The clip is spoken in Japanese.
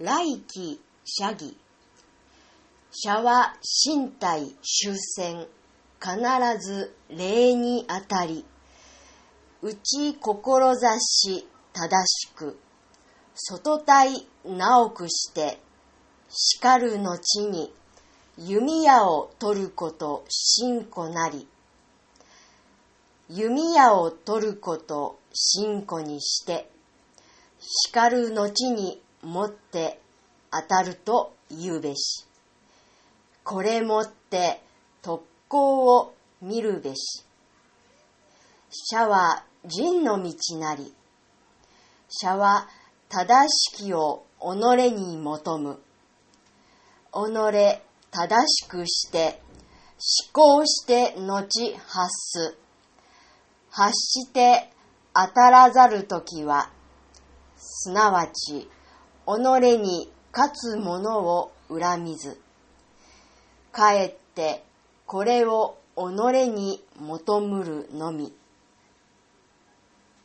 来期社儀社は身体終戦。必ず礼にあたり。内志正しく。外体直くして。叱る後に。弓矢を取ること信仰なり。弓矢を取ること信仰にして。叱る後にもって当たると言うべし。これもって特攻を見るべし。社は仁の道なり。社は正しきを己に求む。己正しくして思考して後発す。発して当たらざるときはすなわち己に勝つ者を恨みずかえってこれを己に求むるのみ。